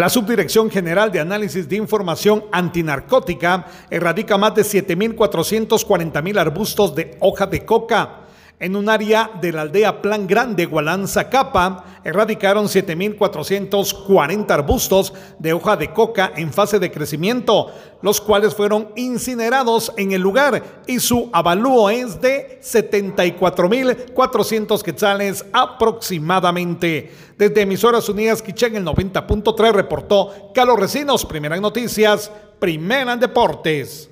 La Subdirección General de Análisis de Información Antinarcótica erradica más de 7.440.000 arbustos de hoja de coca en un área de la aldea Plan Grande, Gualanza Capa, erradicaron 7.440 arbustos de hoja de coca en fase de crecimiento, los cuales fueron incinerados en el lugar y su avalúo es de 74.400 quetzales aproximadamente. Desde Emisoras Unidas Quichén, el 90.3 reportó Carlos Recinos, primera en noticias, primera en deportes.